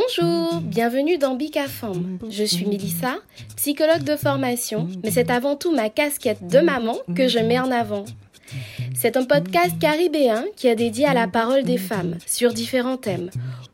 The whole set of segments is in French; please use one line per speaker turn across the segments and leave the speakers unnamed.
Bonjour, bienvenue dans Bicafam. Je suis Melissa, psychologue de formation, mais c'est avant tout ma casquette de maman que je mets en avant. C'est un podcast caribéen qui est dédié à la parole des femmes sur différents thèmes,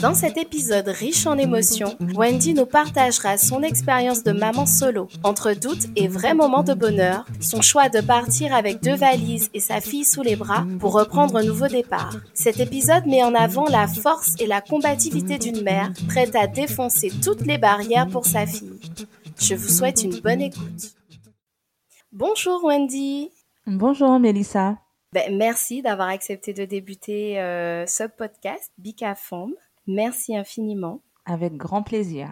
Dans cet épisode riche en émotions, Wendy nous partagera son expérience de maman solo, entre doutes et vrais moments de bonheur, son choix de partir avec deux valises et sa fille sous les bras pour reprendre un nouveau départ. Cet épisode met en avant la force et la combativité d'une mère prête à défoncer toutes les barrières pour sa fille. Je vous souhaite une bonne écoute. Bonjour Wendy.
Bonjour Mélissa.
Ben, merci d'avoir accepté de débuter euh, ce podcast Bicafom. Merci infiniment.
Avec grand plaisir.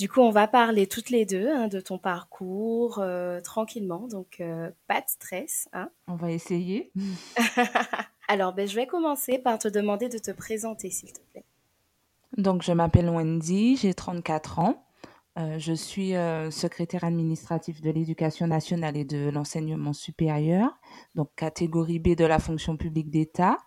Du coup, on va parler toutes les deux hein, de ton parcours euh, tranquillement, donc euh, pas de stress. Hein.
On va essayer.
Alors, ben, je vais commencer par te demander de te présenter, s'il te plaît.
Donc, je m'appelle Wendy, j'ai 34 ans. Euh, je suis euh, secrétaire administratif de l'éducation nationale et de l'enseignement supérieur, donc catégorie B de la fonction publique d'État.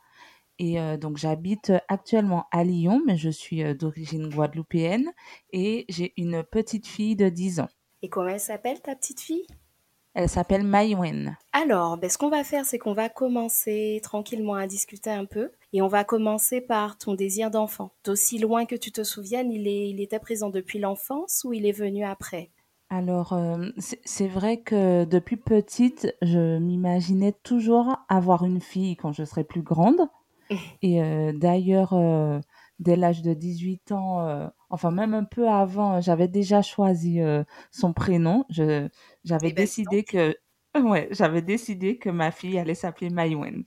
Et euh, donc j'habite actuellement à Lyon, mais je suis d'origine guadeloupéenne et j'ai une petite fille de 10 ans.
Et comment elle s'appelle ta petite fille?
Elle s'appelle Maïwen.
Alors, ben, ce qu'on va faire, c'est qu'on va commencer tranquillement à discuter un peu. Et on va commencer par ton désir d'enfant. D'aussi loin que tu te souviennes, il, est, il était présent depuis l'enfance ou il est venu après?
Alors, euh, c'est vrai que depuis petite, je m'imaginais toujours avoir une fille quand je serais plus grande. Et euh, d'ailleurs, euh, dès l'âge de 18 ans, enfin même un peu avant, j'avais déjà choisi son prénom. J'avais
Eh ben,
décidé que, ouais, j'avais décidé que ma fille allait s'appeler Maïwen.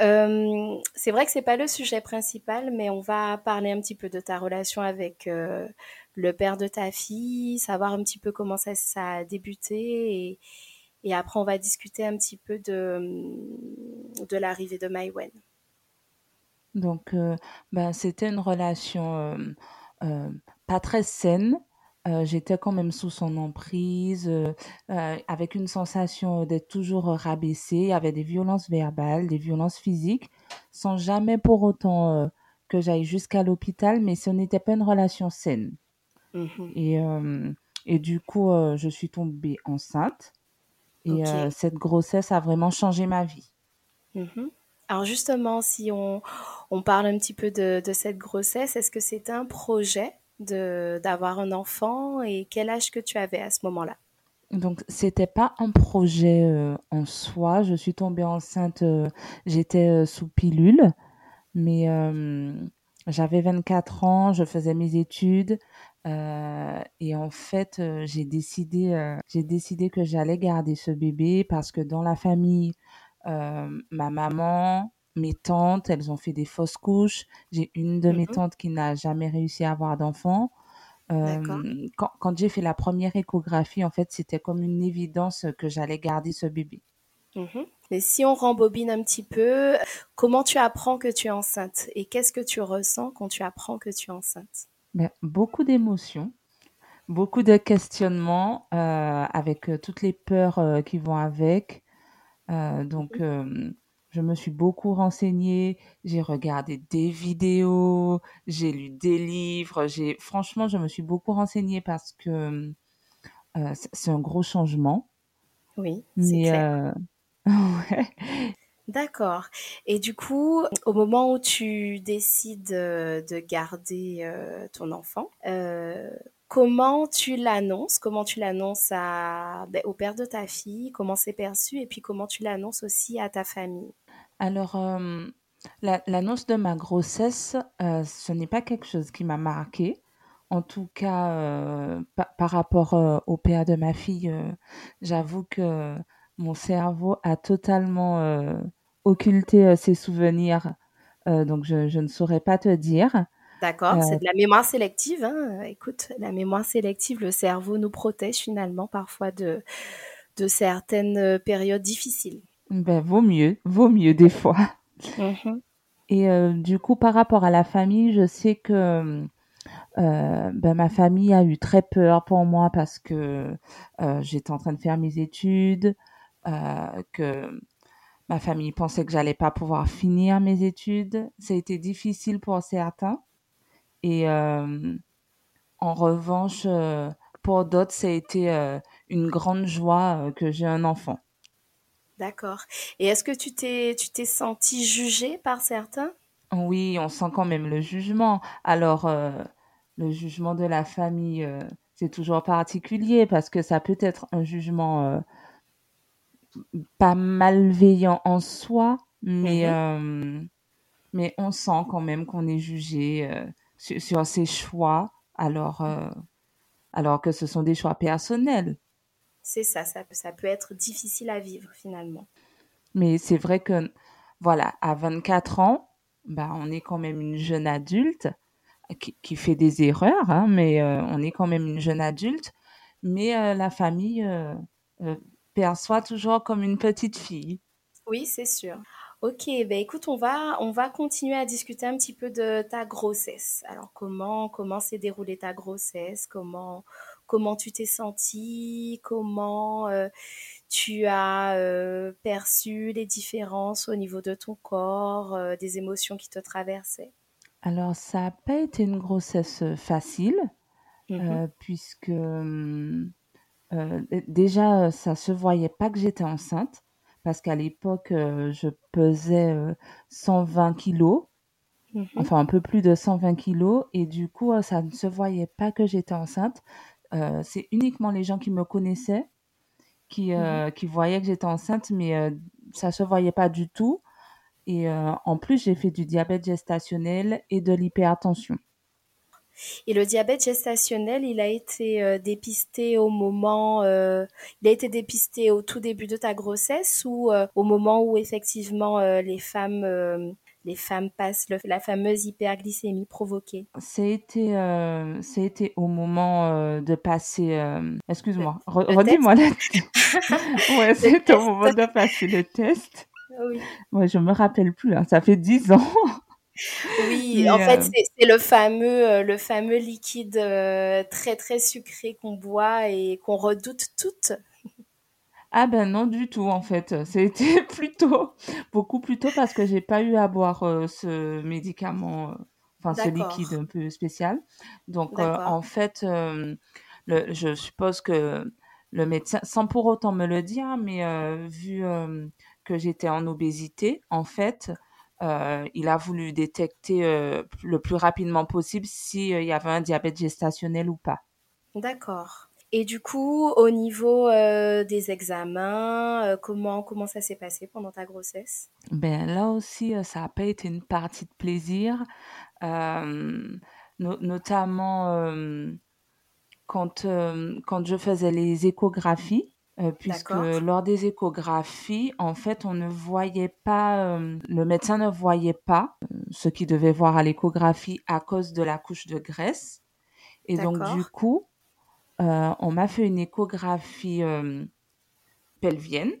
Euh, c'est vrai que c'est pas le sujet principal, mais on va parler un petit peu de ta relation avec euh, le père de ta fille, savoir un petit peu comment ça, ça a débuté et, et après on va discuter un petit peu de, de l'arrivée de Maïwen.
Donc, euh, ben, c'était une relation euh, pas très saine. Euh, j'étais quand même sous son emprise, euh, euh, avec une sensation d'être toujours rabaissée. Il y avait des violences verbales, des violences physiques, sans jamais pour autant que j'aille jusqu'à l'hôpital, mais ce n'était pas une relation saine.
Mhm.
Et, et du coup, je suis tombée enceinte. Et cette grossesse a vraiment changé ma vie.
Mhm. Alors justement, si on, parle un petit peu de, cette grossesse, est-ce que c'était un projet d'avoir un enfant et quel âge que tu avais à ce moment-là?
Donc, c'était pas un projet euh, en soi. Je suis tombée enceinte, euh, j'étais euh, sous pilule, mais j'avais 24 ans, je faisais mes études, et en fait, j'ai décidé, que j'allais garder ce bébé parce que dans la famille, ma maman, mes tantes, elles ont fait des fausses couches. J'ai une de mes
Mhm.
tantes qui n'a jamais réussi à avoir d'enfant. Euh, quand, quand j'ai fait la première échographie, en fait, c'était comme une évidence que j'allais garder ce bébé.
Mhm. Mais si on rembobine un petit peu, comment tu apprends que tu es enceinte et qu'est-ce que tu ressens quand tu apprends que tu es enceinte?
Ben, beaucoup d'émotions, beaucoup de questionnements euh, avec euh, toutes les peurs euh, qui vont avec. Euh, donc, euh, je me suis beaucoup renseignée, j'ai regardé des vidéos, j'ai lu des livres, j'ai franchement, je me suis beaucoup renseignée parce que euh, c'est c'est un gros changement.
Oui, c'est
Mais
clair.
ouais.
D'accord. Et du coup, au moment où tu décides de garder ton enfant, comment tu l'annonces Comment tu l'annonces ben, au père de ta fille Comment c'est perçu Et puis comment tu l'annonces aussi à ta famille?
Alors, euh, l'annonce de ma grossesse, euh, ce n'est pas quelque chose qui m'a marqué. En tout cas, euh, par rapport au père de ma fille, j'avoue que mon cerveau a totalement occulté ses souvenirs, donc je, ne saurais pas te dire.
D'accord, c'est de la mémoire sélective. Hein. Écoute, la mémoire sélective, le cerveau nous protège finalement parfois de, de certaines périodes difficiles.
Ben, vaut mieux, vaut mieux des fois. Mmh Et euh, du coup, par rapport à la famille, je sais que euh, ben, ma famille a eu très peur pour moi parce que euh, j'étais en train de faire mes études, que ma famille pensait que j'allais pas pouvoir finir mes études. Ça a été difficile pour certains. Et euh, en revanche, euh, pour d'autres, ça a été euh, une grande joie que j'ai un enfant.
D'accord. Et est-ce que tu t'es tu t'es senti jugée par certains?
Oui, on sent quand même le jugement. Alors, le jugement de la famille, c'est toujours particulier parce que ça peut être un jugement pas malveillant en soi, mais, mmh mais on sent quand même qu'on est jugé sur, ses choix, alors, euh, alors que ce sont des choix personnels.
C'est ça, ça, ça peut être difficile à vivre finalement.
Mais c'est vrai que, voilà, à 24 ans, bah, on est quand même une jeune adulte qui, qui fait des erreurs, hein, mais euh, on est quand même une jeune adulte. Mais euh, la famille perçoit toujours comme une petite fille.
Oui, c'est sûr. Ok, ben écoute, on va, on va continuer à discuter un petit peu de ta grossesse. Alors comment comment s'est déroulée ta grossesse? Comment comment tu t'es sentie? Comment euh, tu as euh, perçu les différences au niveau de ton corps, euh, des émotions qui te traversaient?
Alors ça n'a pas été une grossesse facile mmh puisque déjà ça se voyait pas que j'étais enceinte parce qu'à l'époque, euh, je pesais 120 euh, kilos, mmh enfin un peu plus de 120 kilos, et du coup, euh, ça ne se voyait pas que j'étais enceinte. c'est uniquement les gens qui me connaissaient qui, mmh qui voyaient que j'étais enceinte, mais ça ne se voyait pas du tout. Et en plus, j'ai fait du diabète gestationnel et de l'hypertension.
Et le diabète gestationnel, il a été euh, dépisté au moment, euh, il a été dépisté au tout début de ta grossesse ou euh, au moment où effectivement les femmes les femmes passent la fameuse hyperglycémie provoquée?
C'était été au moment de passer. Excuse-moi, redis-moi là. ouais, c'était au moment de passer le test. Oui. Ouais, je me rappelle plus. Hein, ça fait dix ans.
Oui, en fait, c'est le fameux, euh, le fameux liquide euh, très très sucré qu'on boit et qu'on redoute toutes.
Ah ben non du tout en fait, c'était plutôt beaucoup plus tôt parce que j'ai pas eu à boire euh, ce médicament, enfin ce liquide un peu spécial. Donc en fait, le, je suppose que le médecin, sans pour autant me le dire, mais vu que j'étais en obésité, en fait, euh, il a voulu détecter euh, le plus rapidement possible s'il euh, y avait un diabète gestationnel ou pas.
D'accord. Et du coup, au niveau des examens, comment, comment ça s'est passé pendant ta grossesse?
Ben là aussi, ça n'a pas été une partie de plaisir, notamment quand, quand je faisais les échographies. Euh, puisque lors des échographies, en fait, on ne voyait pas, euh, le médecin ne voyait pas euh, ce qu'il devait voir à l'échographie à cause de la couche de graisse. Et donc, du coup, on m'a fait une échographie pelvienne.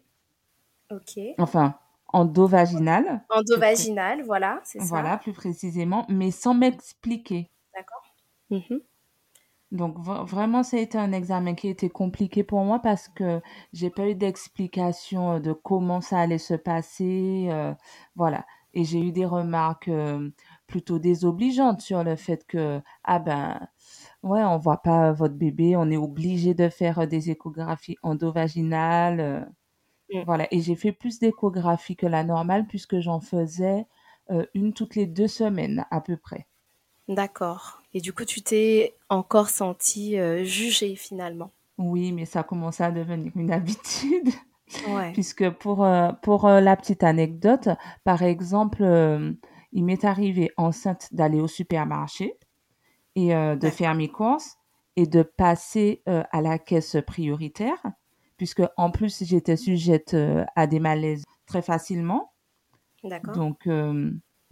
Ok.
Enfin, endovaginale.
Endovaginale, voilà, c'est ça.
Voilà, plus précisément, mais sans m'expliquer.
D'accord. Mhm.
Donc vraiment, ça a été un examen qui était compliqué pour moi parce que j'ai pas eu d'explication euh, de comment ça allait se passer, euh, voilà. Et j'ai eu des remarques euh, plutôt désobligeantes sur le fait que ah ben ouais, on voit pas votre bébé, on est obligé de faire des échographies endovaginales, mmh. voilà. Et j'ai fait plus d'échographies que la normale puisque j'en faisais une toutes les deux semaines à peu près.
D'accord. Et du coup, tu t'es encore senti jugée finalement.
Oui, mais ça commençait à devenir une habitude. Ouais. Puisque pour, pour la petite anecdote, par exemple, il m'est arrivé enceinte d'aller au supermarché et de faire mes courses et de passer à la caisse prioritaire, puisque en plus j'étais sujette à des malaises très facilement. D'accord. Donc,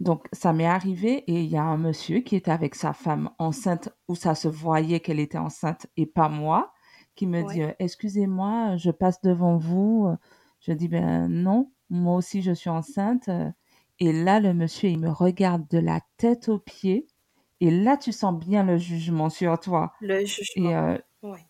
donc ça m'est arrivé et il y a un monsieur qui était avec sa femme enceinte où ça se voyait qu'elle était enceinte et pas moi, qui me dit excusez-moi, je passe devant vous. Je dis ben non, moi aussi je suis enceinte. Et là le monsieur il me regarde de la tête aux pieds et là, tu sens bien le jugement sur toi.
Le jugement. Et, euh,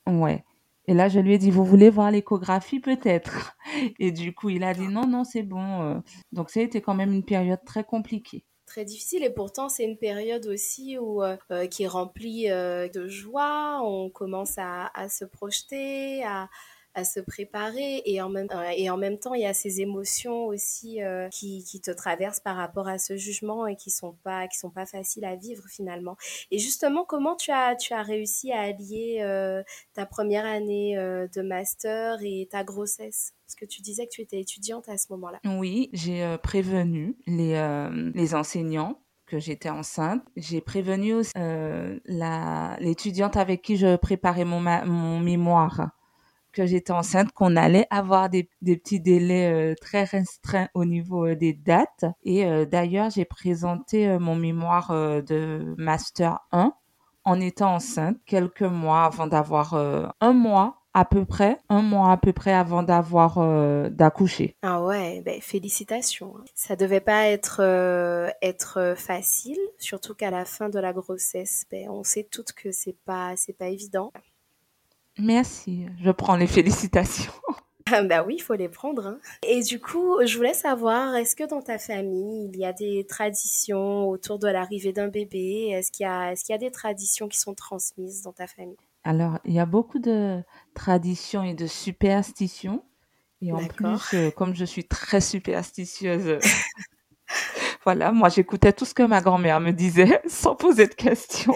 ouais. Et là, je lui ai dit, vous voulez voir l'échographie peut-être? Et du coup, il a dit, non, non, c'est bon. Euh. Donc, ça a été quand même une période très compliquée
très difficile et pourtant c'est une période aussi où euh, qui est remplie de joie on commence à, à se projeter à, à se préparer et en même et en même temps il y a ces émotions aussi euh, qui, qui te traversent par rapport à ce jugement et qui sont pas qui sont pas faciles à vivre finalement et justement comment tu as tu as réussi à allier euh, ta première année euh, de master et ta grossesse? Parce que tu disais que tu étais étudiante à ce moment-là.
Oui, j'ai prévenu les, les enseignants que j'étais enceinte. J'ai prévenu la l'étudiante avec qui je préparais mon, mon mémoire que j'étais enceinte qu'on allait avoir des, petits délais euh, très restreints au niveau euh, des dates. Et euh, d'ailleurs, j'ai présenté mon mémoire de Master 1 en étant enceinte quelques mois avant d'avoir un mois à peu près, un mois à peu près avant d'avoir d'accoucher.
Ah ouais, ben félicitations. Hein. Ça devait pas être être facile, surtout qu'à la fin de la grossesse, ben, on sait toutes que c'est pas c'est pas évident.
Merci, je prends les félicitations.
Bah oui, il faut les prendre. Hein. Et du coup, je voulais savoir, est-ce que dans ta famille, il y a des traditions autour de l'arrivée d'un bébé? Est-ce qu'il y, a, est qu'il y a des traditions qui sont transmises dans ta famille?
Alors, il y a beaucoup de traditions et de superstitions. Et en plus, euh, comme je suis très superstitieuse, voilà, moi j'écoutais tout ce que ma grand-mère me disait sans poser de questions.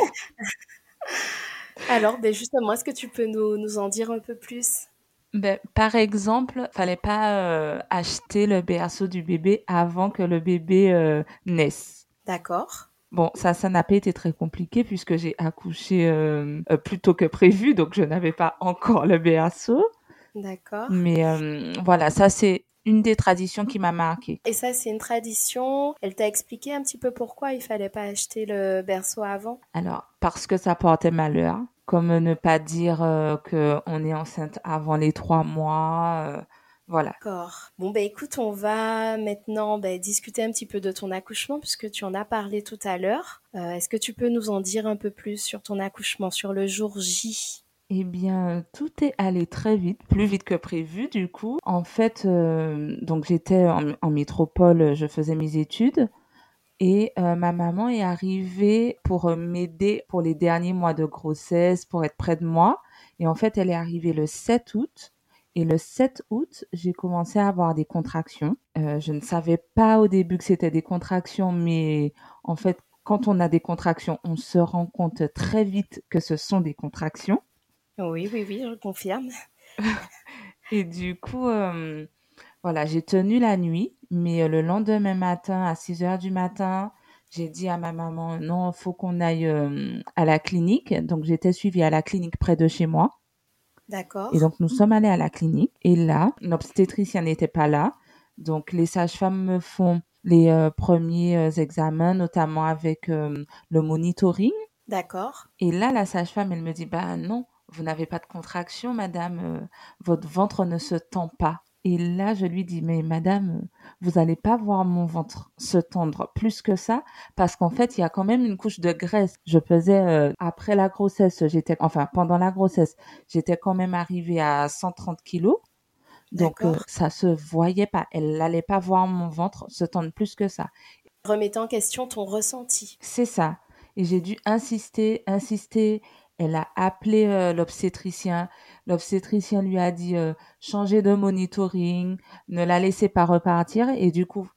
Alors, ben justement, est-ce que tu peux nous, nous en dire un peu plus?
Ben, par exemple, fallait pas euh, acheter le berceau du bébé avant que le bébé euh, naisse.
D'accord.
Bon, ça, ça n'a pas été très compliqué puisque j'ai accouché euh, plus tôt que prévu, donc je n'avais pas encore le berceau.
D'accord.
Mais voilà, ça c'est une des traditions qui m'a marqué.
Et ça, c'est une tradition. Elle t'a expliqué un petit peu pourquoi il fallait pas acheter le berceau avant
Alors, parce que ça portait malheur. Comme ne pas dire euh, qu'on est enceinte avant les trois mois. Euh, voilà.
D'accord. Bon, bah écoute, on va maintenant bah, discuter un petit peu de ton accouchement, puisque tu en as parlé tout à l'heure. Euh, est-ce que tu peux nous en dire un peu plus sur ton accouchement, sur le jour J?
Eh bien, tout est allé très vite, plus vite que prévu du coup. En fait, euh, donc j'étais en, métropole, je faisais mes études et euh, ma maman est arrivée pour euh, m'aider pour les derniers mois de grossesse, pour être près de moi. Et en fait, elle est arrivée le 7 août. Et le 7 août, j'ai commencé à avoir des contractions. je ne savais pas au début que c'était des contractions, mais en fait, quand on a des contractions, on se rend compte très vite que ce sont des contractions.
Oui, oui, oui, je confirme.
Et du coup, euh, voilà, j'ai tenu la nuit, mais euh, le lendemain matin, à 6 heures du matin, j'ai dit à ma maman, non, il faut qu'on aille euh, à la clinique. Donc, j'étais suivie à la clinique près de chez moi.
D'accord.
Et donc, nous sommes allés à la clinique. Et là, l'obstétricien n'était pas là. Donc, les sages-femmes me font les premiers examens, notamment avec le monitoring.
D'accord.
Et là, la sage-femme, elle me dit, bah non, vous n'avez pas de contraction, madame, euh, votre ventre ne se tend pas. Et là, je lui dis, mais madame, vous n'allez pas voir mon ventre se tendre plus que ça, parce qu'en fait, il y a quand même une couche de graisse. Je pesais, euh, après la grossesse, j'étais, enfin, pendant la grossesse, j'étais quand même arrivée à 130 kilos. Donc, euh, ça se voyait pas. Elle n'allait pas voir mon ventre se tendre plus que ça.
Remettant en question ton ressenti.
C'est ça. Et j'ai dû insister, insister. Elle a appelé euh, l'obstétricien. L'obstétricien lui a dit euh, changer de monitoring, ne la laissez pas repartir. Et du coup,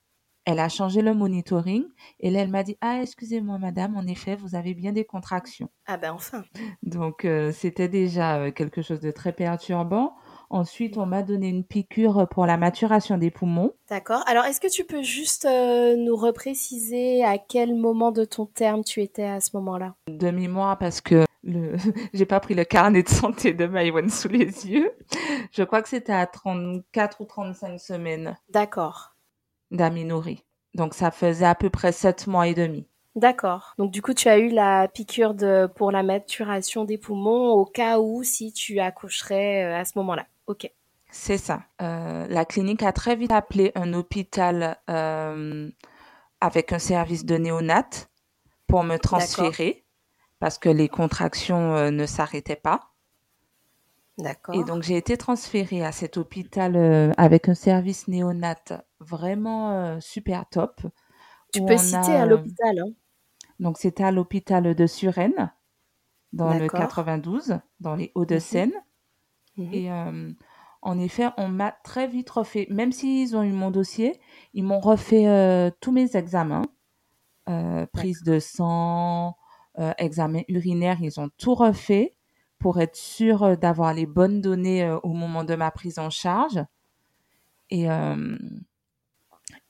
elle a changé le monitoring et là, elle m'a dit Ah, excusez-moi, madame, en effet, vous avez bien des contractions.
Ah, ben enfin.
Donc, euh, c'était déjà quelque chose de très perturbant. Ensuite, on m'a donné une piqûre pour la maturation des poumons.
D'accord. Alors, est-ce que tu peux juste euh, nous repréciser à quel moment de ton terme tu étais à ce moment-là?
De mémoire, parce que le... j'ai pas pris le carnet de santé de Maïwan sous les yeux. Je crois que c'était à 34 ou 35 semaines.
D'accord.
D'aménorrhée. Donc, ça faisait à peu près 7 mois et demi.
D'accord. Donc du coup, tu as eu la piqûre de pour la maturation des poumons au cas où si tu accoucherais euh, à ce moment-là. Ok.
C'est ça. Euh, la clinique a très vite appelé un hôpital euh, avec un service de néonat pour me transférer parce que les contractions euh, ne s'arrêtaient pas.
D'accord.
Et donc j'ai été transférée à cet hôpital euh, avec un service néonat vraiment euh, super top.
Tu peux citer
a,
à l'hôpital. Hein.
Donc c'était à l'hôpital de Suresnes dans le
D'accord.
92, dans les Hauts-de-Seine.
Mhm.
Et euh, en effet, on m'a très vite refait, même s'ils ont eu mon dossier, ils m'ont refait euh, tous mes examens, euh, prise de sang, euh, examen urinaire, ils ont tout refait pour être sûr euh, d'avoir les bonnes données euh, au moment de ma prise en charge. Et,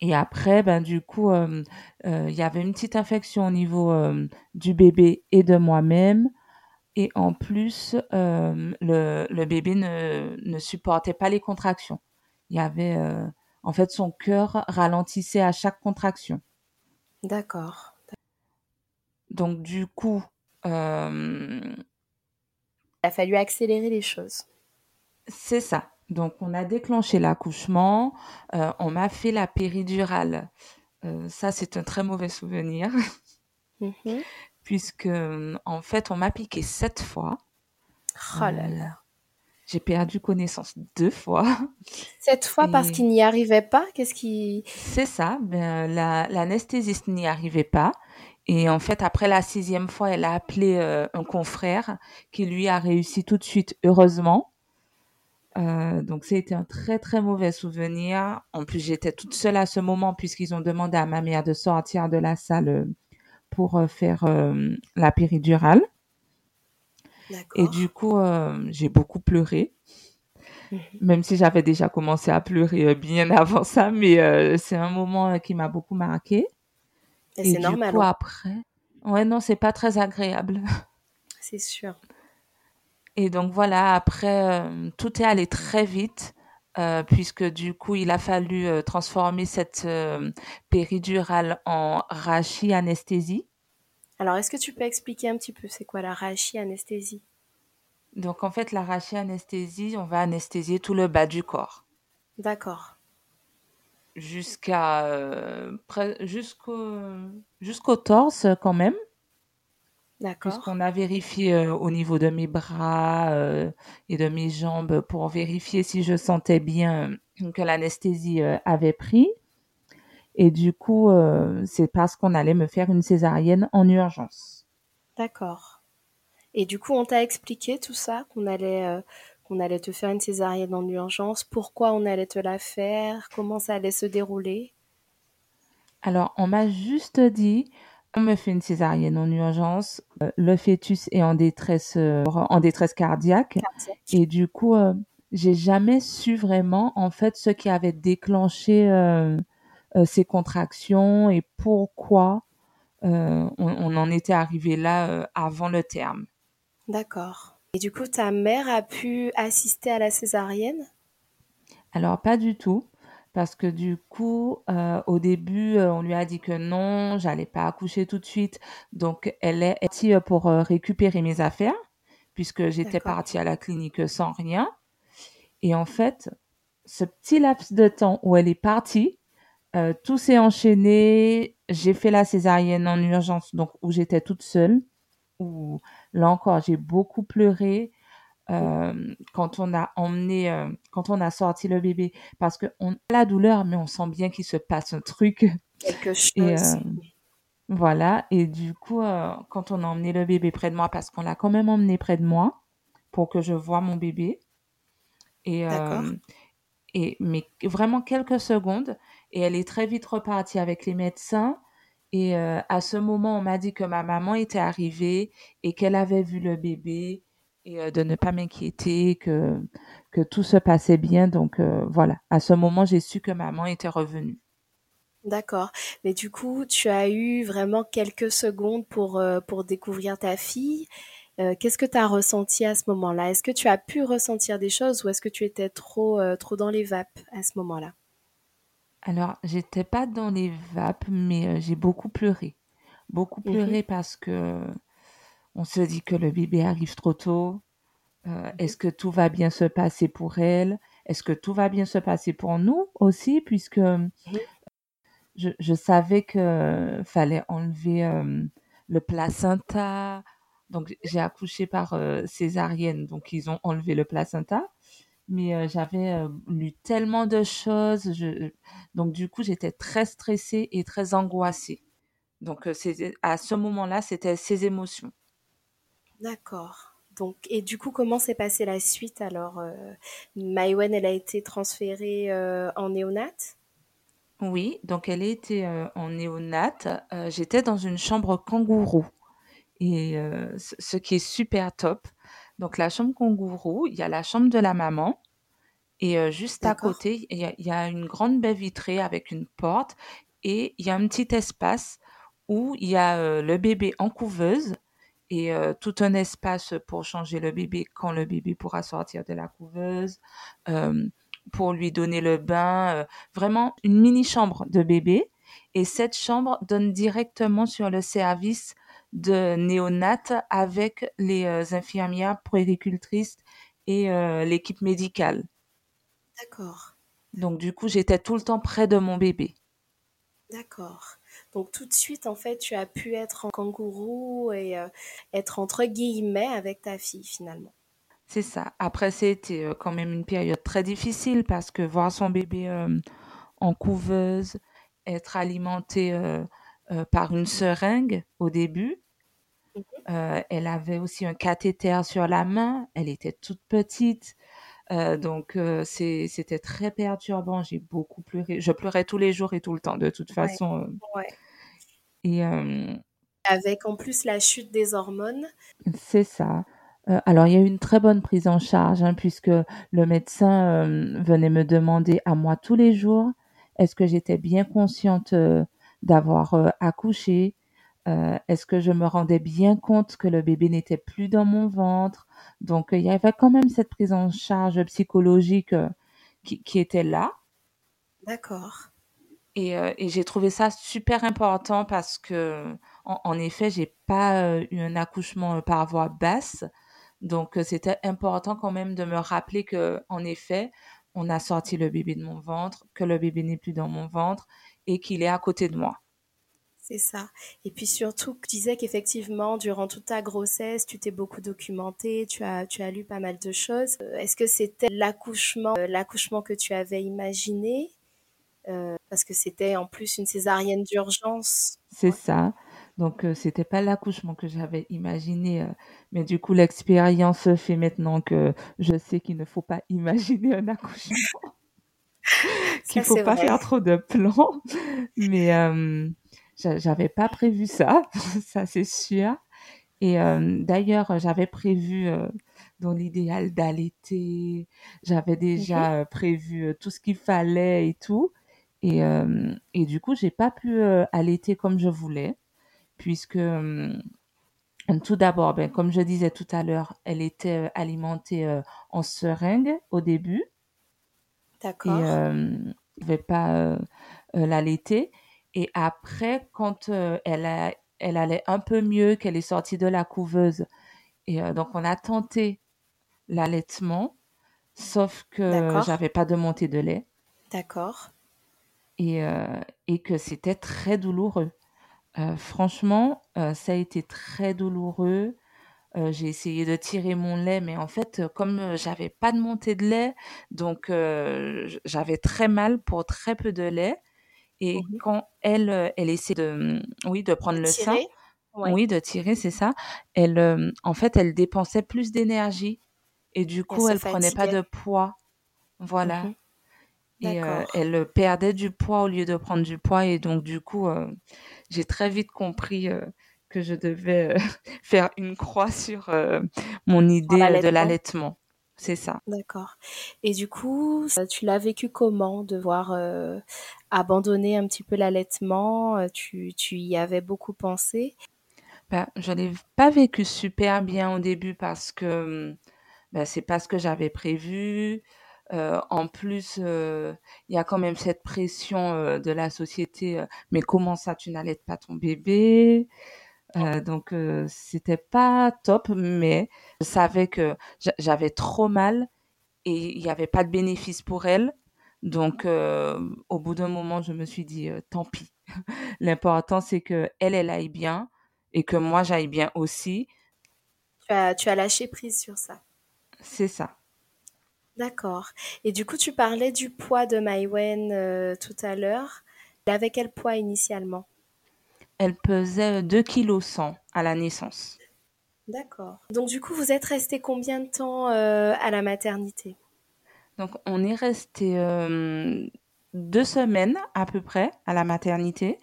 et après, ben, du coup, il y avait une petite infection au niveau du bébé et de moi-même. Et en plus, le, le bébé ne, ne supportait pas les contractions. Il y avait, en fait, son cœur ralentissait à chaque contraction.
D'accord.
Donc, du coup, euh,
Il a fallu accélérer les choses.
c'est ça. Donc, on a déclenché l'accouchement. euh, on m'a fait la péridurale. Euh, ça, c'est un très mauvais souvenir,
Mhm.
puisque, en fait, on m'a piqué sept fois.
Oh là là.
J'ai perdu connaissance deux fois.
Cette fois parce qu'il n'y arrivait pas, qu'est-ce qui...
C'est ça, ben, la, l'anesthésiste n'y arrivait pas. Et en fait, après la sixième fois, elle a appelé euh, un confrère qui lui a réussi tout de suite, heureusement. Euh, donc, c'était un très, très mauvais souvenir. En plus, j'étais toute seule à ce moment puisqu'ils ont demandé à ma mère de sortir de la salle euh, pour euh, faire euh, la péridurale. Et du coup, euh, j'ai beaucoup pleuré.
Mhm.
Même si j'avais déjà commencé à pleurer bien avant ça, mais euh, c'est un moment qui m'a beaucoup marqué.
Et
Et
c'est
du
normal,
coup,
hein.
après, ouais, non, c'est pas très agréable.
c'est sûr.
Et donc voilà, après, euh, tout est allé très vite, euh, puisque du coup, il a fallu euh, transformer cette péridurale en rachi-anesthésie.
Alors, est-ce que tu peux expliquer un petit peu c'est quoi la rachi-anesthésie
Donc en fait, la rachi-anesthésie, on va anesthésier tout le bas du corps,
D'accord.
Jusqu'à euh, jusqu'au jusqu'au torse quand même.
D'accord.
Puisqu'on a vérifié euh, au niveau de mes bras euh, et de mes jambes pour vérifier si je sentais bien que l'anesthésie avait pris. Et du coup, c'est parce qu'on allait me faire une césarienne en urgence.
D'accord. Et du coup, on t'a expliqué tout ça, qu'on allait, qu'on allait te faire une césarienne en urgence, pourquoi on allait te la faire, comment ça allait se dérouler?
Alors, on m'a juste dit, on me fait une césarienne en urgence, euh, le fœtus est en détresse, euh, en détresse cardiaque.
Cardiaque.
Et du coup, euh, j'ai jamais su vraiment, en fait, ce qui avait déclenché euh, ces contractions et pourquoi on, on en était arrivé là avant le terme.
D'accord. Et du coup, ta mère a pu assister à la césarienne?
Alors, pas du tout, parce que du coup, euh, au début, euh, on lui a dit que non, j'allais pas accoucher tout de suite. Donc, elle est partie euh, pour euh, récupérer mes affaires, puisque j'étais partie à la clinique sans rien. Et en fait, ce petit laps de temps où elle est partie, tout s'est enchaîné. J'ai fait la césarienne en urgence, donc où j'étais toute seule. Où là encore, j'ai beaucoup pleuré euh, quand on a emmené, euh, quand on a sorti le bébé, parce que on a la douleur, mais on sent bien qu'il se passe un truc.
Quelque chose.
Et euh, voilà. Et du coup, quand on a emmené le bébé près de moi, parce qu'on l'a quand même emmené près de moi pour que je voie mon bébé. Et, et mais vraiment quelques secondes. Et elle est très vite repartie avec les médecins. Et à ce moment, on m'a dit que ma maman était arrivée et qu'elle avait vu le bébé et de ne pas m'inquiéter, que, que tout se passait bien. Donc voilà, à ce moment, j'ai su que maman était revenue.
D'accord. Mais du coup, tu as eu vraiment quelques secondes pour, euh, pour découvrir ta fille. Euh, qu'est-ce que tu as ressenti à ce moment-là? Est-ce que tu as pu ressentir des choses ou est-ce que tu étais trop, euh, trop dans les vapes à ce moment-là?
Alors, j'étais pas dans les vapes, mais j'ai beaucoup pleuré. Beaucoup mmh pleuré parce que on se dit que le bébé arrive trop tôt. Mmh est-ce que tout va bien se passer pour elle? Est-ce que tout va bien se passer pour nous aussi? Puisque mmh je, savais que fallait enlever le placenta. Donc, j'ai accouché par césarienne, donc ils ont enlevé le placenta. Mais j'avais lu tellement de choses. donc, du coup, j'étais très stressée et très angoissée. Donc, à ce moment-là, c'était ces émotions.
D'accord. Donc, et du coup, comment s'est passée la suite alors euh, elle a été transférée en néonate?
Oui, donc elle était euh, en néonate. J'étais dans une chambre kangourou. Et ce qui est super top. Donc la chambre kangourou, il y a la chambre de la maman. Et juste à côté, il y, a, une grande baie vitrée avec une porte. Et il y a un petit espace où il y a le bébé en couveuse et tout un espace pour changer le bébé quand le bébé pourra sortir de la couveuse pour lui donner le bain, euh, vraiment une mini chambre de bébé. Et cette chambre donne directement sur le service de néonat avec les euh, infirmières puéricultrices et euh, l'équipe médicale.
D'accord.
Donc du coup, j'étais tout le temps près de mon bébé.
D'accord. Donc tout de suite, en fait, tu as pu être en kangourou et être entre guillemets avec ta fille finalement.
C'est ça. Après, c'était euh, quand même une période très difficile parce que voir son bébé euh, en couveuse, être alimenté euh, par une seringue au début. Mhm. elle avait aussi un cathéter sur la main. Elle était toute petite. donc, c'était très perturbant. J'ai beaucoup pleuré. Je pleurais tous les jours et tout le temps, de toute façon.
Ouais. Et, Avec en plus la chute des hormones.
C'est ça. Euh, alors, il y a eu une très bonne prise en charge, hein, puisque le médecin euh, venait me demander à moi tous les jours est-ce que j'étais bien consciente euh, d'avoir accouché Est-ce que je me rendais bien compte que le bébé n'était plus dans mon ventre? Donc, il y avait quand même cette prise en charge psychologique qui, était là.
D'accord.
Et, j'ai trouvé ça super important parce que, en, en effet, j'ai pas eu un accouchement par voie basse. Donc, euh, c'était important quand même de me rappeler que, en effet, on a sorti le bébé de mon ventre, que le bébé n'est plus dans mon ventre et qu'il est à côté de moi.
C'est ça. Et puis surtout, tu disais qu'effectivement, durant toute ta grossesse, tu t'es beaucoup documenté, tu as, tu as lu pas mal de choses. Euh, est-ce que c'était l'accouchement, euh, l'accouchement que tu avais imaginé? Parce que c'était en plus une césarienne d'urgence.
C'est ça. Donc, ce c'était pas l'accouchement que j'avais imaginé, mais du coup, l'expérience fait maintenant que je sais qu'il ne faut pas imaginer un accouchement, qu'il faut pas faire trop de plans. Mais j'avais pas prévu ça, ça c'est sûr. Et d'ailleurs, j'avais prévu dans l'idéal d'allaiter. J'avais mmh déjà prévu tout ce qu'il fallait et tout. Et, et du coup, j'ai pas pu allaiter comme je voulais puisque tout d'abord, ben, comme je disais tout à l'heure, elle était euh, alimentée euh, en seringue au début.
D'accord.
Et ne pouvait pas euh, l'allaiter. Et après, quand elle, elle allait un peu mieux, qu'elle est sortie de la couveuse, et donc on a tenté l'allaitement, sauf que j'avais pas de montée de lait.
D'accord.
Et, et que c'était très douloureux. Euh, franchement, euh, ça a été très douloureux. Euh, j'ai essayé de tirer mon lait, mais en fait, comme j'avais pas de montée de lait, donc j'avais très mal pour très peu de lait. Et mmh quand elle, elle essaie de, oui, de prendre le sein, oui, de tirer, c'est ça. Elle, en fait, elle dépensait plus d'énergie et du coup, elle, prenait pas de poids. Voilà. Mmh Et elle perdait du poids au lieu de prendre du poids. Et donc, du coup, j'ai très vite compris que je devais faire une croix sur mon idée de l'allaitement. C'est ça.
D'accord. Et du coup, tu l'as vécu comment, devoir abandonner un petit peu l'allaitement tu, tu y avais beaucoup pensé?
Ben, Je l'ai pas vécu super bien au début parce que ben, c'est pas ce que j'avais prévu. Euh, en plus, euh, il y a quand même cette pression euh, de la société. mais comment ça, tu n'allaites pas ton bébé? Donc, c'était pas top, mais je savais que j'avais trop mal et il n'y avait pas de bénéfice pour elle. Donc, au bout d'un moment, je me suis dit, tant pis. L'important, c'est que elle, elle aille bien et que moi, j'aille bien aussi.
Tu as, tu as lâché prise sur ça.
C'est ça.
D'accord. Et du coup, tu parlais du poids de Maïwen euh, tout à l'heure. Elle avait quel poids initialement?
Elle pesait 2 kg à la naissance.
D'accord. Donc du coup, vous êtes resté combien de temps euh, à la maternité?
Donc on est resté euh, deux semaines à peu près à la maternité.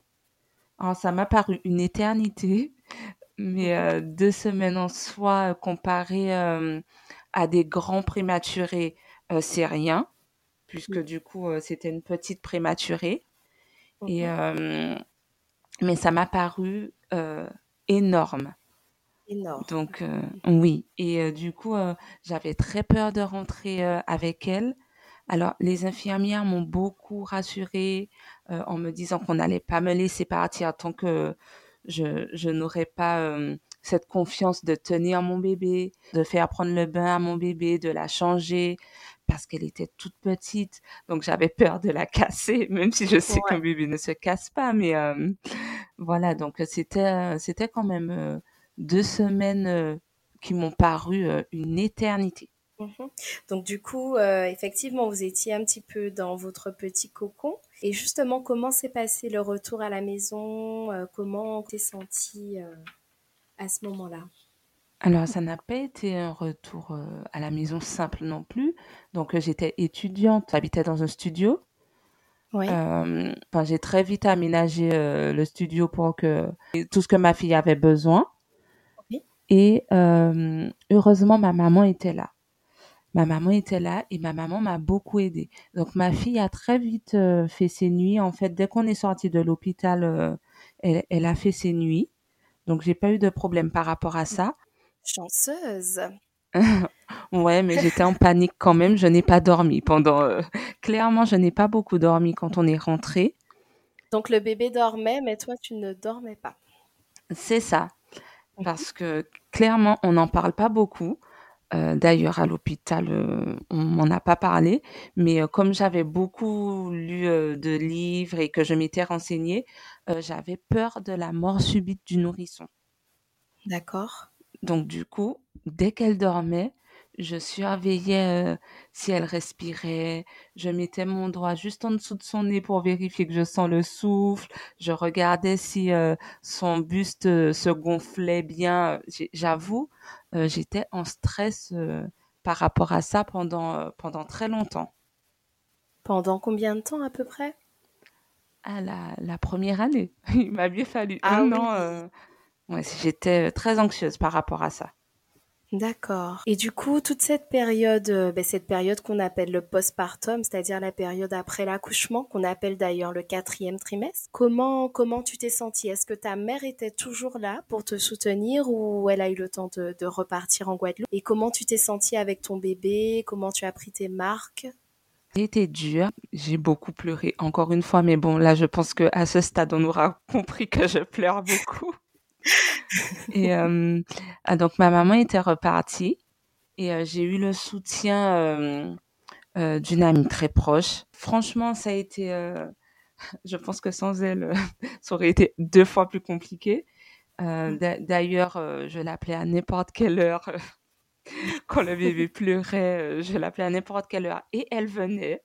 Alors, ça m'a paru une éternité, mais deux semaines en soi comparé à des grands prématurés euh, c'est rien, puisque du coup, euh, c'était une petite prématurée. Et, euh, mais ça m'a paru énorme.
Énorme.
Donc, oui. Et du coup, j'avais très peur de rentrer avec elle. Alors, les infirmières m'ont beaucoup rassurée en me disant qu'on n'allait pas me laisser partir tant que je, je n'aurais pas cette confiance de tenir mon bébé, de faire prendre le bain à mon bébé, de la changer, parce qu'elle était toute petite, donc j'avais peur de la casser, même si je sais qu'un bébé ne se casse pas, mais euh, voilà, donc c'était euh, c'était quand même euh, deux semaines qui m'ont paru une éternité.
Mmh donc du coup, effectivement, vous étiez un petit peu dans votre petit cocon. Et justement, comment s'est passé le retour à la maison Comment t'es senti à ce moment-là?
Alors, ça n'a pas été un retour euh, à la maison simple non plus. Donc, euh, j'étais étudiante, j'habitais dans un studio. Oui. Euh, j'ai très vite aménagé le studio pour que tout ce que ma fille avait besoin. Oui. Et heureusement, ma maman était là. Ma maman était là et ma maman m'a beaucoup aidée. Donc, ma fille a très vite fait ses nuits. En fait, dès qu'on est sorti de l'hôpital, elle, elle, a fait ses nuits. Donc, j'ai pas eu de problème par rapport à ça.
Chanceuse.
ouais, mais j'étais en panique quand même. Je n'ai pas dormi pendant. Euh, clairement, je n'ai pas beaucoup dormi quand on est rentré.
Donc le bébé dormait, mais toi, tu ne dormais pas.
C'est ça. Parce que clairement, on n'en parle pas beaucoup. Euh, d'ailleurs, à l'hôpital, euh, on m'en a pas parlé. Mais comme j'avais beaucoup lu de livres et que je m'étais renseignée, j'avais peur de la mort subite du nourrisson.
D'accord.
Donc du coup, dès qu'elle dormait, je surveillais euh, si elle respirait. Je mettais mon doigt juste en dessous de son nez pour vérifier que je sens le souffle. Je regardais si euh, son buste euh, se gonflait bien. J'avoue, j'étais en stress par rapport à ça pendant, pendant très longtemps.
Pendant combien de temps à peu près?
À la, première année. Il m'a bien fallu ah un an Ouais, j'étais très anxieuse par rapport à ça.
D'accord. Et du coup, toute cette période, euh, ben, cette période qu'on appelle le postpartum, c'est-à-dire la période après l'accouchement, qu'on appelle d'ailleurs le quatrième trimestre, comment comment tu t'es sentie? Est-ce que ta mère était toujours là pour te soutenir ou elle a eu le temps de, repartir en Guadeloupe? Et comment tu t'es sentie avec ton bébé? Comment tu as pris tes marques?
C'était dur. J'ai beaucoup pleuré encore une fois, mais bon, là, je pense que à ce stade, on aura compris que je pleure beaucoup et euh, ah, donc ma maman était repartie et euh, j'ai eu le soutien euh, d'une amie très proche. Franchement, ça a été, je pense que sans elle, ça aurait été deux fois plus compliqué. Mmh. D'ailleurs, je l'appelais à n'importe quelle heure. Quand le bébé pleurait, je l'appelais à n'importe quelle heure et elle venait.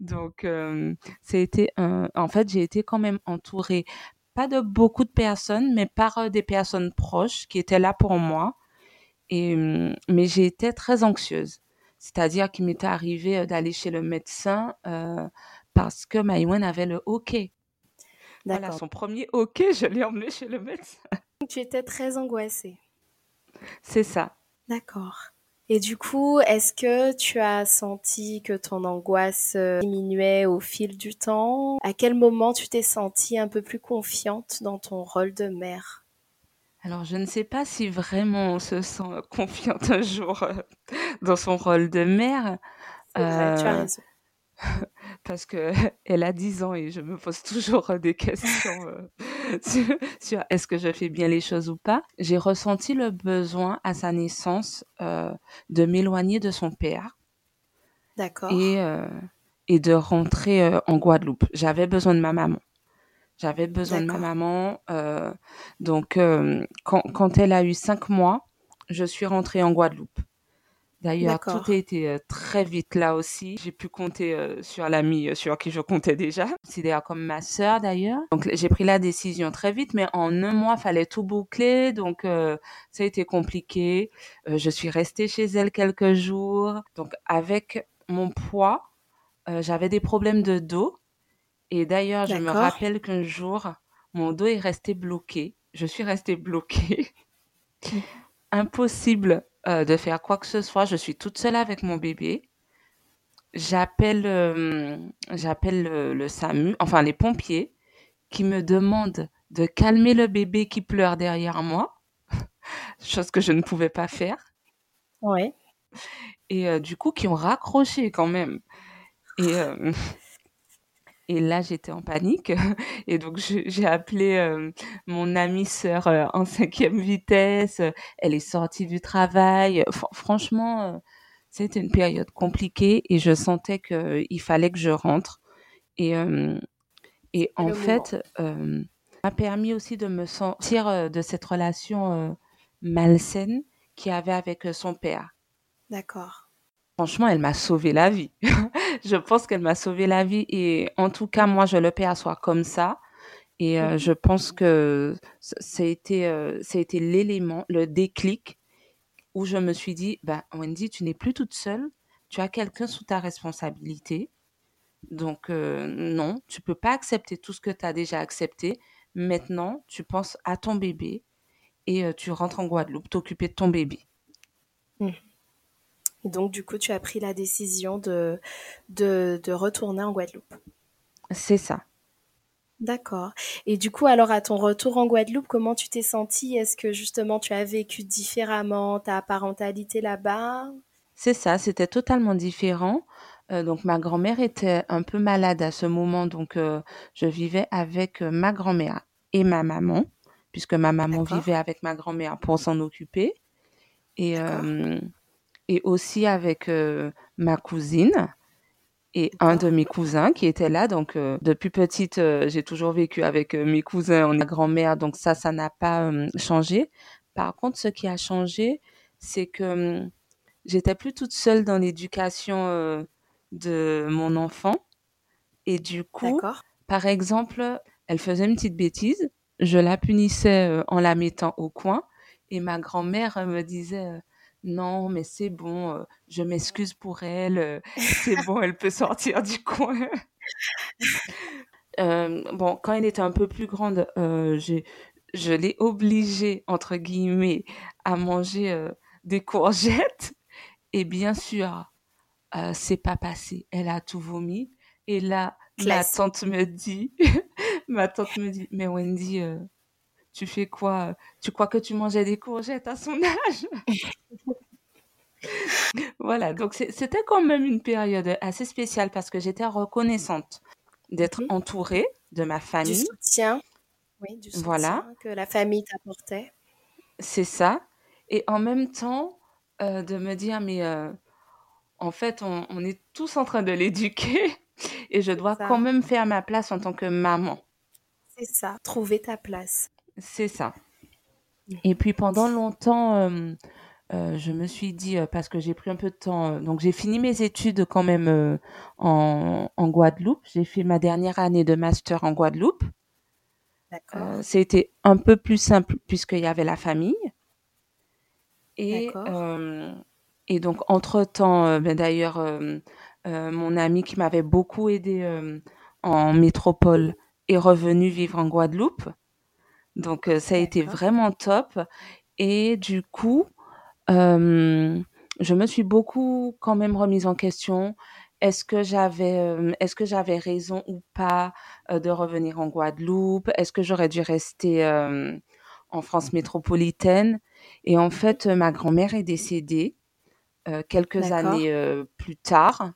Donc, a été un... En fait, j'ai été quand même entourée pas de beaucoup de personnes, mais par euh, des personnes proches qui étaient là pour moi. Et, hum, mais j'ai été très anxieuse. C'est-à-dire qu'il m'était arrivé d'aller chez le médecin parce que Maïwen avait le hockey. Voilà, son premier hockey, je l'ai emmené chez le médecin.
Tu étais très angoissée.
C'est ça.
D'accord. Et du coup, est-ce que tu as senti que ton angoisse euh, diminuait au fil du temps? À quel moment tu t'es sentie un peu plus confiante dans ton rôle de mère?
Alors, je ne sais pas si vraiment on se sent confiante un jour euh, dans son rôle de mère.
Vrai, tu as euh, raison.
parce que elle a 10 ans et je me pose toujours des questions sur, sur est-ce que je fais bien les choses ou pas. J'ai ressenti le besoin à sa naissance de m'éloigner de son père.
D'accord.
Et, et de rentrer en Guadeloupe. J'avais besoin de ma maman. J'avais besoin de ma maman. donc, quand, quand elle a eu cinq mois, je suis rentrée en Guadeloupe. D'ailleurs, tout a été très vite là aussi. J'ai pu compter sur l'amie sur qui je comptais déjà. D'ailleurs comme ma sœur d'ailleurs. Donc j'ai pris la décision très vite, mais en un mois, fallait tout boucler. Donc ça a été compliqué. je suis restée chez elle quelques jours. Donc avec mon poids, j'avais des problèmes de dos. Et d'ailleurs, je me rappelle qu'un jour, mon dos est resté bloqué. Je suis restée bloquée. Impossible euh, de faire quoi que ce soit. Je suis toute seule avec mon bébé. J'appelle, euh, j'appelle le, SAMU, enfin les pompiers, qui me demandent de calmer le bébé qui pleure derrière moi, chose que je ne pouvais pas faire.
Ouais.
Et euh, du coup, qui ont raccroché quand même. Et et là, j'étais en panique. Et donc, j'ai appelé euh, mon amie sœur euh, en cinquième vitesse. Elle est sortie du travail. franchement, euh, c'était une période compliquée et je sentais qu'il fallait que je rentre. Et, et en fait, ça m'a permis aussi de me sortir de cette relation malsaine qu'il avait avec son père.
D'accord.
Franchement, elle m'a sauvé la vie. je pense qu'elle m'a sauvé la vie et en tout cas, moi, je le perçois comme ça. Et euh, je pense que été, euh, été l'élément, le déclic où je me suis dit, bah, Wendy, tu n'es plus toute seule, tu as quelqu'un sous ta responsabilité. Donc, euh, non, tu peux pas accepter tout ce que tu as déjà accepté. Maintenant, tu penses à ton bébé et tu rentres en Guadeloupe, t'occuper de ton bébé.
Mmh donc, du coup, tu as pris la décision de, de, retourner en Guadeloupe.
C'est ça.
D'accord. Et du coup, alors à ton retour en Guadeloupe, comment tu t'es sentie? Est-ce que justement tu as vécu différemment? Ta parentalité là-bas?
C'est ça, c'était totalement différent. Euh, donc ma grand-mère était un peu malade à ce moment, donc euh, je vivais avec euh, ma grand-mère et ma maman, puisque ma maman vivait avec ma grand-mère pour s'en occuper. Et et aussi avec euh, ma cousine et un de mes cousins qui était là. Donc, euh, depuis petite, euh, j'ai toujours vécu avec mes cousins, ma grand-mère. Donc, ça, ça n'a pas changé. Par contre, ce qui a changé, c'est que j'étais plus toute seule dans l'éducation de mon enfant. Et du coup, par exemple, elle faisait une petite bêtise. Je la punissais en la mettant au coin. Et ma grand-mère me disait non, mais c'est bon, euh, je m'excuse pour elle, euh, c'est bon, elle peut sortir du coin. Euh, bon, quand elle était un peu plus grande, je l'ai obligée, entre guillemets, à manger des courgettes. Et bien sûr, c'est pas passé. Elle a tout vomi. Et là, ma tante me dit, ma tante me dit, mais Wendy, tu fais quoi Tu crois que tu mangeais des courgettes à son âge? Voilà, donc c'était quand même une période assez spéciale parce que j'étais reconnaissante d'être mhm. entourée de ma famille.
Du soutien, oui, du soutien voilà. que la famille t'apportait.
C'est ça. Et en même temps, euh, de me dire, mais euh, en fait, on, est tous en train de l'éduquer et je dois quand même faire ma place en tant que maman.
C'est ça, trouver ta place.
C'est ça. Et puis pendant longtemps, euh, euh, je me suis dit, euh, parce que j'ai pris un peu de temps, donc j'ai fini mes études quand même en, en, Guadeloupe. J'ai fait ma dernière année de master en Guadeloupe. D'accord. C'était un peu plus simple puisqu'il y avait la famille. Et Et donc, entre-temps, ben, d'ailleurs, mon ami qui m'avait beaucoup aidé en métropole est revenu vivre en Guadeloupe. Donc, ça a été vraiment top. Et du coup, je me suis beaucoup quand même remise en question. Est-ce que j'avais, euh, est-ce que j'avais raison ou pas euh, de revenir en Guadeloupe? Est-ce que j'aurais dû rester euh, en France métropolitaine? Et en fait, ma grand-mère est décédée quelques années plus tard.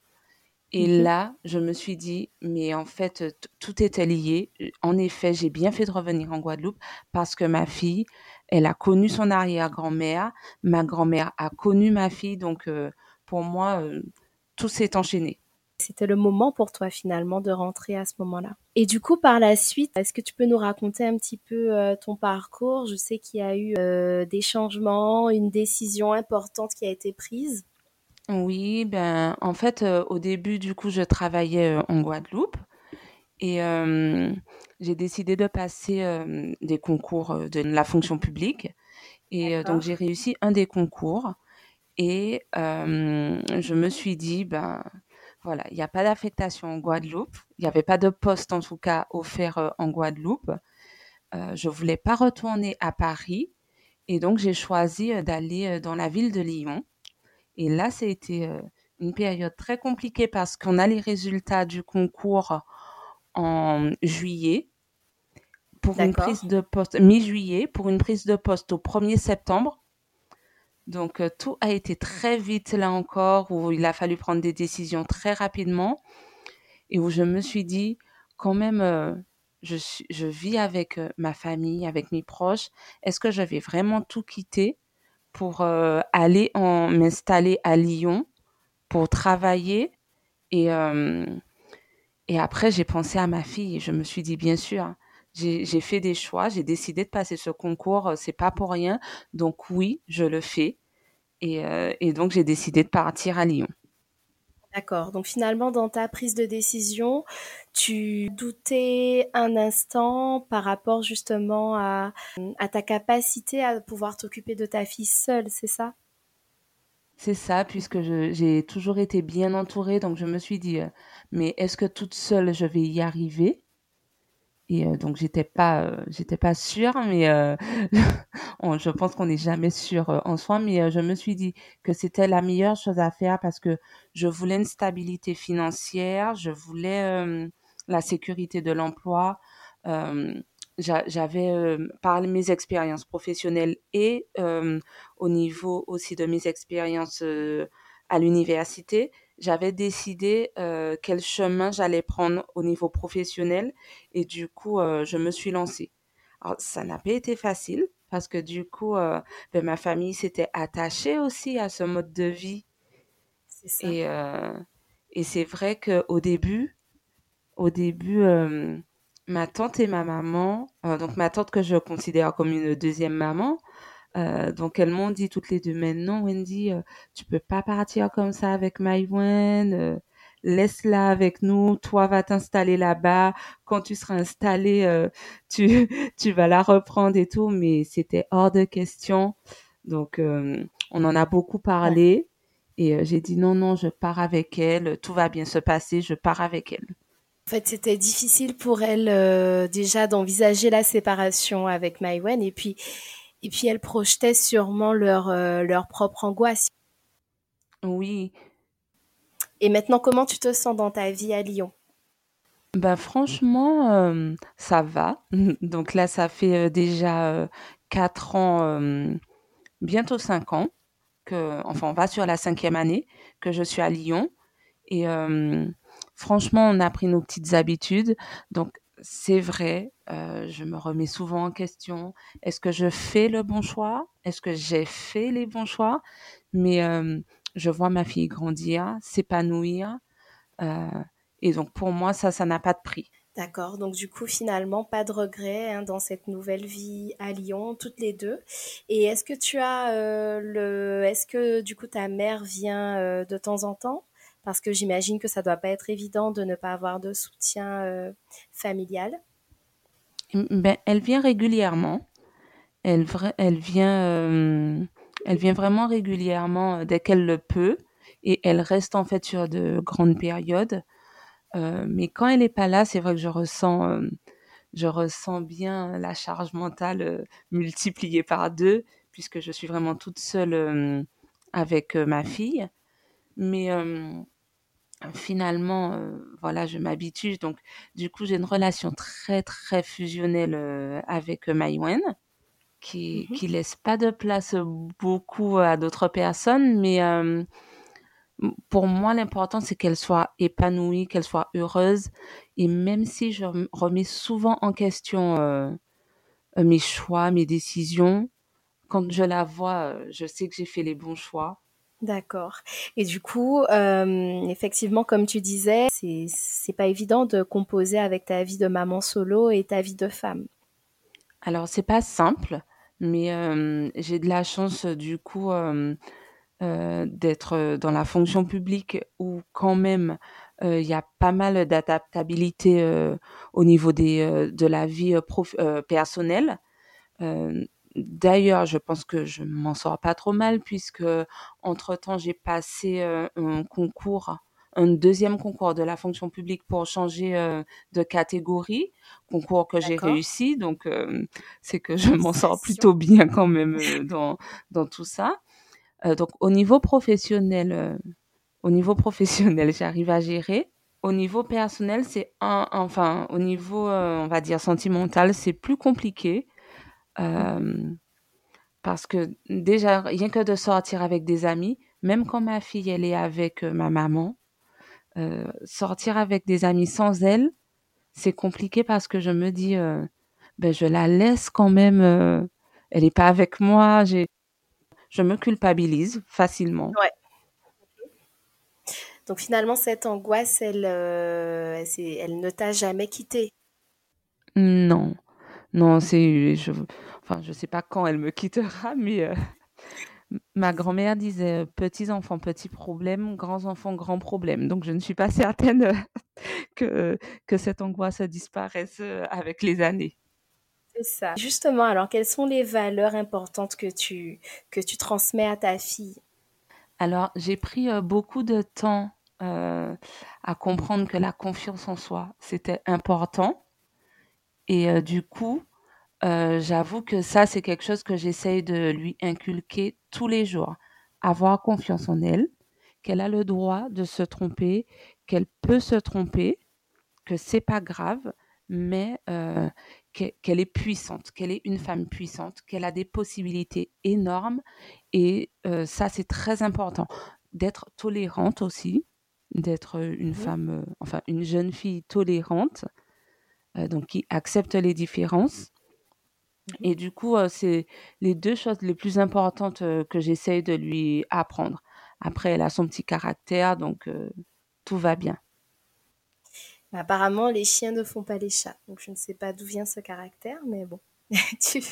Et mmh là, je me suis dit, mais en fait, tout était lié. En effet, j'ai bien fait de revenir en Guadeloupe parce que ma fille, elle a connu son arrière-grand-mère, ma grand-mère a connu ma fille, donc euh, pour moi, euh, tout s'est enchaîné.
C'était le moment pour toi finalement de rentrer à ce moment-là. Et du coup, par la suite, est-ce que tu peux nous raconter un petit peu euh, ton parcours? Je sais qu'il y a eu des changements, une décision importante qui a été prise.
Oui, ben en fait, au début, du coup, je travaillais en Guadeloupe et j'ai décidé de passer des concours de la fonction publique. Et donc, j'ai réussi un des concours. Et je me suis dit, ben voilà, il n'y a pas d'affectation en Guadeloupe. Il n'y avait pas de poste, en tout cas, offert en Guadeloupe. je ne voulais pas retourner à Paris. Et donc, j'ai choisi d'aller dans la ville de Lyon. Et là, c'était une période très compliquée parce qu'on a les résultats du concours en juillet pour une prise de poste, mi-juillet, pour une prise de poste au 1er septembre. Donc, euh, tout a été très vite là encore, où il a fallu prendre des décisions très rapidement et où je me suis dit, quand même, euh, je, suis, je vis avec euh, ma famille, avec mes proches. Est-ce que je vais vraiment tout quitter? Pour aller en, m'installer à Lyon pour travailler et, et après, j'ai pensé à ma fille je me suis dit, bien sûr, j'ai fait des choix, j'ai décidé de passer ce concours, euh, c'est pas pour rien. Donc oui, je le fais. Euh, et donc j'ai décidé de partir à Lyon.
D'accord. Donc finalement, dans ta prise de décision, tu doutais un instant par rapport justement à, ta capacité à pouvoir t'occuper de ta fille seule, c'est ça?
C'est ça, puisque j'ai toujours été bien entourée. Donc je me suis dit, euh, mais est-ce que toute seule, je vais y arriver? Et euh, donc j'étais pas, euh, j'étais pas sûre, mais euh, je pense qu'on n'est jamais sûr en soi. Mais je me suis dit que c'était la meilleure chose à faire parce que je voulais une stabilité financière, je voulais la sécurité de l'emploi. J'avais par mes expériences professionnelles et au niveau aussi de mes expériences à l'université, j'avais décidé euh, quel chemin j'allais prendre au niveau professionnel et du coup, euh, je me suis lancée. Alors, ça n'a pas été facile parce que du coup, euh, ben, ma famille s'était attachée aussi à ce mode de vie. Ça. Et, et c'est vrai qu'au début, au début, ma tante et ma maman, donc ma tante que je considère comme une deuxième maman, euh, donc elles m'ont dit toutes les deux, mais non Wendy, euh, tu peux pas partir comme ça avec Maïwen, euh, laisse-la avec nous, toi va t'installer là-bas, quand tu seras installé, euh, tu, tu vas la reprendre et tout, mais c'était hors de question. Donc on en a beaucoup parlé et j'ai dit non, non, je pars avec elle, tout va bien se passer, je pars avec elle.
En fait, c'était difficile pour elle déjà d'envisager la séparation avec Maïwen et puis et puis elles projetaient sûrement leur, euh, leur propre angoisse.
Oui.
Et maintenant, comment tu te sens dans ta vie à Lyon?
Bah franchement, euh, ça va. Donc là, ça fait euh, déjà quatre ans, bientôt cinq ans, que, enfin, on va sur la cinquième année que je suis à Lyon. Et franchement, on a pris nos petites habitudes. Donc c'est vrai, euh, je me remets souvent en question. Est-ce que je fais le bon choix? Est-ce que j'ai fait les bons choix? Mais euh, je vois ma fille grandir, s'épanouir. Euh, et donc pour moi, ça, ça n'a pas de prix.
D'accord, donc du coup finalement pas de regrets hein, dans cette nouvelle vie à Lyon, toutes les deux. Et est-ce que tu as le, est-ce que du coup ta mère vient de temps en temps? Parce que j'imagine que ça doit pas être évident de ne pas avoir de soutien euh, familial.
Ben, elle vient régulièrement. Elle, vient euh, Elle vient vraiment régulièrement dès qu'elle le peut et elle reste en fait sur de grandes périodes. mais quand elle n'est pas là, c'est vrai que je ressens, je ressens bien la charge mentale multipliée par deux puisque je suis vraiment toute seule avec ma fille. Mais finalement, voilà, je m'habitue. Donc, du coup, j'ai une relation très, très fusionnelle avec Maïwen, qui, mmh qui laisse pas de place beaucoup à d'autres personnes. Mais pour moi, l'important, c'est qu'elle soit épanouie, qu'elle soit heureuse. Et même si je remets souvent en question mes choix, mes décisions, quand je la vois, je sais que j'ai fait les bons choix.
D'accord. Et du coup, euh, effectivement, comme tu disais, c'est c'est pas évident de composer avec ta vie de maman solo et ta vie de femme.
Alors c'est pas simple, mais euh, j'ai de la chance du coup euh, d'être dans la fonction publique où quand même il y a pas mal d'adaptabilité au niveau des de la vie personnelle. D'ailleurs, je pense que je m'en sors pas trop mal puisque entre-temps, j'ai passé un concours, un deuxième concours de la fonction publique pour changer de catégorie, concours que j'ai réussi. Donc, c'est que je m'en sors plutôt bien quand même dans, dans tout ça. donc, au niveau professionnel, au niveau professionnel, j'arrive à gérer. Au niveau personnel, c'est un, enfin, au niveau, on va dire sentimental, c'est plus compliqué euh, parce que déjà, rien que de sortir avec des amis, même quand ma fille, elle est avec ma maman, euh, sortir avec des amis sans elle, c'est compliqué parce que je me dis, ben, je la laisse quand même, elle n'est pas avec moi, j'ai, je me culpabilise facilement.
Ouais. Donc finalement, cette angoisse, elle, elle ne t'a jamais quitté
Non. Non, c'est, je, enfin, je sais pas quand elle me quittera, mais euh, ma grand-mère disait petits enfants, petits problèmes, grands enfants, grands problèmes. Donc, je ne suis pas certaine que, que cette angoisse disparaisse euh, avec les années.
C'est ça. Justement, alors, quelles sont les valeurs importantes que tu, que tu transmets à ta fille?
Alors, j'ai pris euh, beaucoup de temps à comprendre que la confiance en soi, c'était important et euh, du coup, euh, j'avoue que ça, c'est quelque chose que j'essaye de lui inculquer tous les jours. Avoir confiance en elle, qu'elle a le droit de se tromper, qu'elle peut se tromper, que c'est pas grave, mais euh, qu'elle est puissante, qu'elle est une femme puissante, qu'elle a des possibilités énormes. Et ça, c'est très important. D'être tolérante aussi, d'être une femme, enfin une jeune fille tolérante, donc qui accepte les différences. Mmh Et du coup, euh, c'est les deux choses les plus importantes euh, que j'essaye de lui apprendre. Après, elle a son petit caractère, donc tout va bien.
Apparemment, les chiens ne font pas les chats. Donc, je ne sais pas d'où vient ce caractère, mais bon, tu,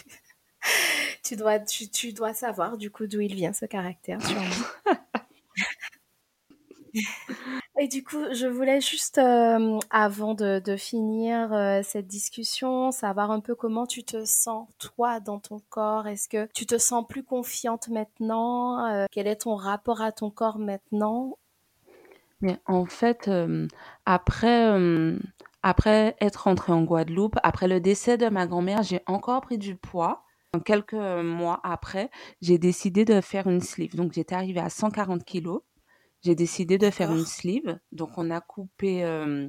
tu, dois, tu, tu, dois savoir du coup d'où il vient ce caractère, sûrement. Et du coup, je voulais juste, euh, avant de, finir euh, cette discussion, savoir un peu comment tu te sens, toi, dans ton corps. Est-ce que tu te sens plus confiante maintenant euh, Quel est ton rapport à ton corps maintenant?
Mais en fait, après, après être rentrée en Guadeloupe, après le décès de ma grand-mère, j'ai encore pris du poids. Quelques mois après, j'ai décidé de faire une sleeve. Donc, j'étais arrivée à 140 kilos j'ai décidé de faire une sleeve. Donc, on a coupé euh,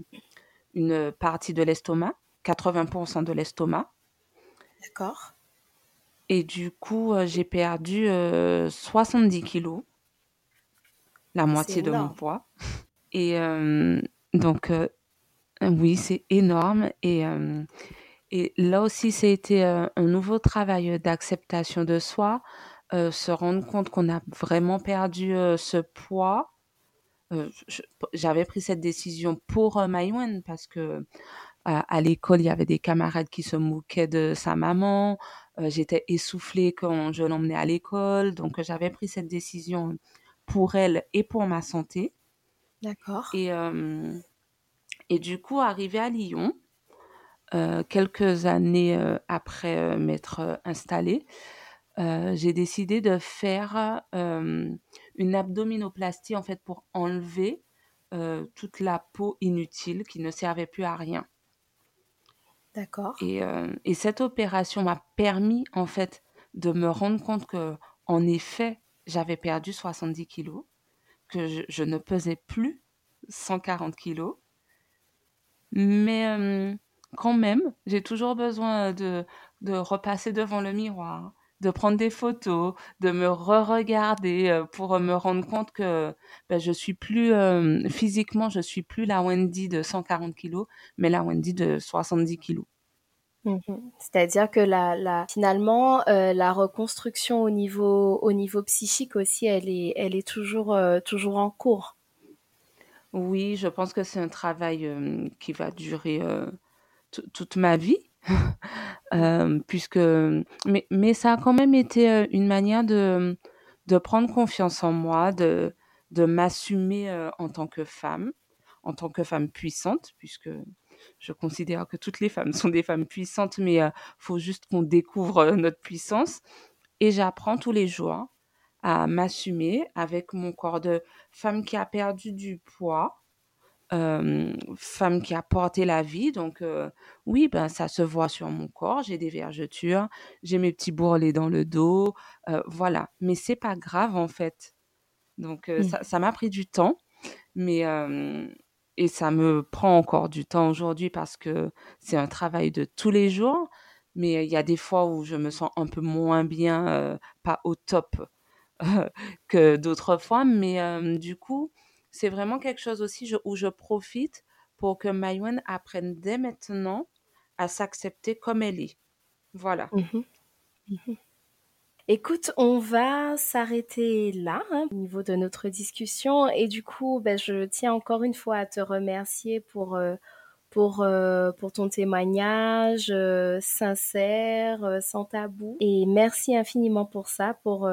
une partie de l'estomac, 80% de l'estomac.
D'accord.
Et du coup, euh, j'ai perdu 70 euh, kilos, la moitié de mon poids. Et donc, oui, c'est énorme. Et, et là aussi, c'était un nouveau travail d'acceptation de soi, se rendre compte qu'on a vraiment perdu ce poids euh, j'avais pris cette décision pour euh, Maïwen parce que à, l'école, il y avait des camarades qui se moquaient de sa maman. Euh, j'étais essoufflée quand je l'emmenais à l'école. Donc, j'avais pris cette décision pour elle et pour ma santé.
D'accord.
Et, et du coup, arrivé à Lyon, quelques années après m'être installée, euh, j'ai décidé de faire une abdominoplastie en fait pour enlever toute la peau inutile qui ne servait plus à rien.
D'accord.
Et, et, cette opération m'a permis en fait de me rendre compte que en effet j'avais perdu 70 kilos, que je, ne pesais plus 140 kilos, mais quand même j'ai toujours besoin de, de repasser devant le miroir de prendre des photos, de me re-regarder euh, pour me rendre compte que ben, je suis plus euh, physiquement, je suis plus la Wendy de 140 kilos, mais la Wendy de 70 kilos.
Mmh C'est-à-dire que la, la finalement euh, la reconstruction au niveau au niveau psychique aussi, elle est elle est toujours toujours en cours.
Oui, je pense que c'est un travail qui va durer toute ma vie euh, puisque mais, mais ça a quand même été euh, une manière de, de prendre confiance en moi, de, de m'assumer euh, en tant que femme, en tant que femme puissante, puisque je considère que toutes les femmes sont des femmes puissantes, mais il faut juste qu'on découvre notre puissance. Et j'apprends tous les jours à m'assumer avec mon corps de femme qui a perdu du poids, femme qui a porté la vie. Donc, oui, ben, ça se voit sur mon corps. J'ai des vergetures, j'ai mes petits bourrelets dans le dos. voilà. Mais c'est pas grave, en fait. Donc, ça m'a pris du temps. Mais, et ça me prend encore du temps aujourd'hui parce que c'est un travail de tous les jours. Mais il y a des fois où je me sens un peu moins bien, pas au top que d'autres fois. Mais du coup, c'est vraiment quelque chose aussi où je profite pour que Maïwen apprenne dès maintenant à s'accepter comme elle est. Voilà.
Mmh mmh Écoute, on va s'arrêter là hein, au niveau de notre discussion et du coup, ben, je tiens encore une fois à te remercier pour euh, pour, euh, pour ton témoignage euh, sincère, euh, sans tabou. Et merci infiniment pour ça, pour,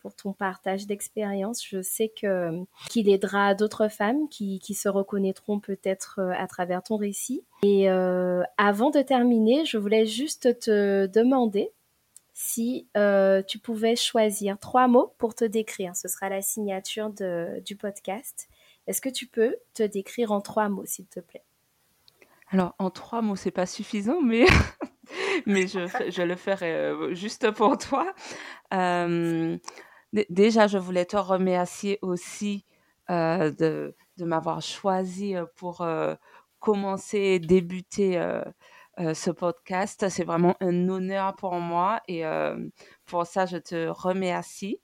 pour ton partage d'expérience. Je sais que qu'il aidera d'autres femmes qui, qui se reconnaîtront peut-être à travers ton récit. Et avant de terminer, je voulais juste te demander si tu pouvais choisir trois mots pour te décrire. Ce sera la signature de, du podcast. Est-ce que tu peux te décrire en trois mots, s'il te plaît?
Alors, en trois mots, c'est pas suffisant, mais, mais je, je le ferai euh, juste pour toi. Euh, déjà, je voulais te remercier aussi euh, de, de m'avoir choisi pour commencer, débuter ce podcast. C'est vraiment un honneur pour moi et pour ça, je te remercie.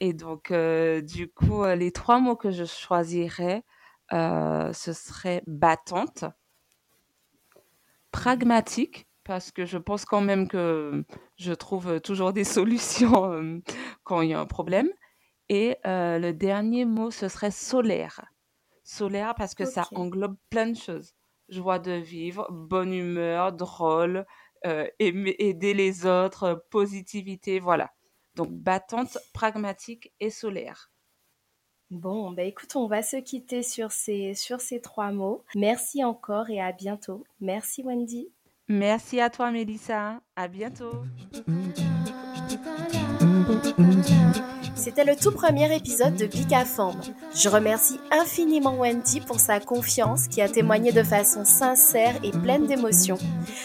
Et donc, du coup, les trois mots que je choisirais, ce serait battante pragmatique parce que je pense quand même que je trouve toujours des solutions euh, quand il y a un problème. Et euh, le dernier mot, ce serait solaire. Solaire parce que ça englobe plein de choses. Joie de vivre, bonne humeur, drôle, euh, aider les autres, positivité, voilà. Donc battante, pragmatique et solaire.
Bon, bah écoute, on va se quitter sur ces, sur ces trois mots. Merci encore et à bientôt. Merci Wendy.
Merci à toi Mélissa. À bientôt.
C'était le tout premier épisode de Geek. Je remercie infiniment Wendy pour sa confiance qui a témoigné de façon sincère et pleine d'émotion.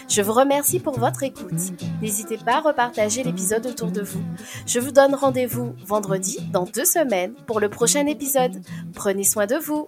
Je vous remercie pour votre écoute. N'hésitez pas à repartager l'épisode autour de vous. Je vous donne rendez-vous vendredi dans deux semaines pour le prochain épisode. Prenez soin de vous.